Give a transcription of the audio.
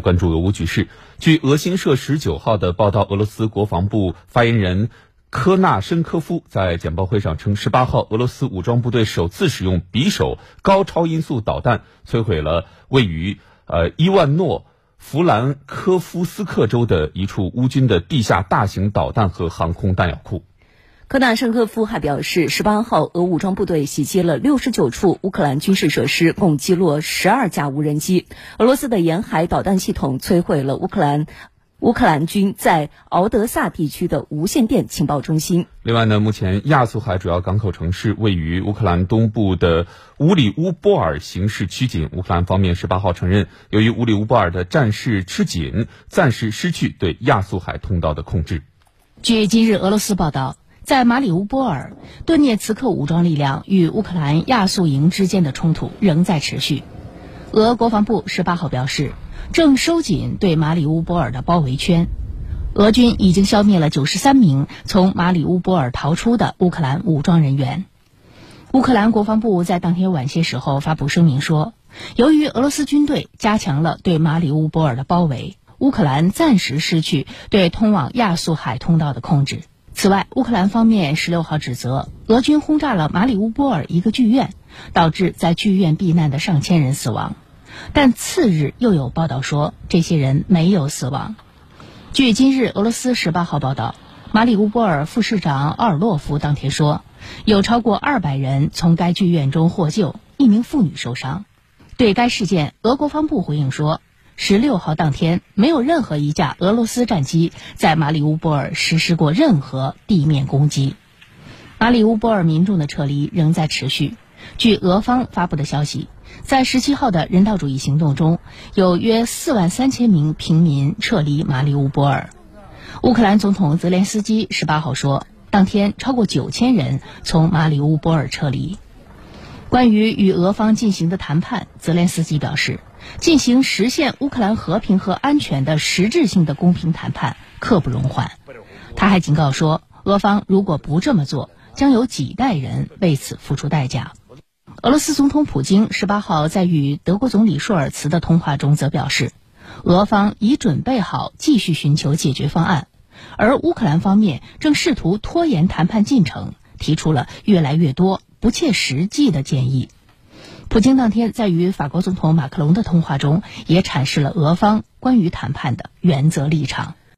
关注俄乌局势。据俄新社十九号的报道，俄罗斯国防部发言人科纳申科夫在简报会上称，十八号俄罗斯武装部队首次使用匕首高超音速导弹摧毁了位于呃伊万诺弗兰科夫斯克州的一处乌军的地下大型导弹和航空弹药库。科纳申科夫还表示，十八号，俄武装部队袭击了六十九处乌克兰军事设施，共击落十二架无人机。俄罗斯的沿海导弹系统摧毁了乌克兰乌克兰军在敖德萨地区的无线电情报中心。另外呢，目前亚速海主要港口城市位于乌克兰东部的乌里乌波尔形势趋紧。乌克兰方面十八号承认，由于乌里乌波尔的战事吃紧，暂时失去对亚速海通道的控制。据今日俄罗斯报道。在马里乌波尔，顿涅茨克武装力量与乌克兰亚速营之间的冲突仍在持续。俄国防部十八号表示，正收紧对马里乌波尔的包围圈。俄军已经消灭了九十三名从马里乌波尔逃出的乌克兰武装人员。乌克兰国防部在当天晚些时候发布声明说，由于俄罗斯军队加强了对马里乌波尔的包围，乌克兰暂时失去对通往亚速海通道的控制。此外，乌克兰方面十六号指责俄军轰炸了马里乌波尔一个剧院，导致在剧院避难的上千人死亡。但次日又有报道说，这些人没有死亡。据今日俄罗斯十八号报道，马里乌波尔副市长奥尔洛夫当天说，有超过二百人从该剧院中获救，一名妇女受伤。对该事件，俄国防部回应说。十六号当天，没有任何一架俄罗斯战机在马里乌波尔实施过任何地面攻击。马里乌波尔民众的撤离仍在持续。据俄方发布的消息，在十七号的人道主义行动中，有约四万三千名平民撤离马里乌波尔。乌克兰总统泽连斯基十八号说，当天超过九千人从马里乌波尔撤离。关于与俄方进行的谈判，泽连斯基表示。进行实现乌克兰和平和安全的实质性的公平谈判刻不容缓。他还警告说，俄方如果不这么做，将有几代人为此付出代价。俄罗斯总统普京十八号在与德国总理舒尔茨的通话中则表示，俄方已准备好继续寻求解决方案，而乌克兰方面正试图拖延谈判进程，提出了越来越多不切实际的建议。普京当天在与法国总统马克龙的通话中，也阐释了俄方关于谈判的原则立场。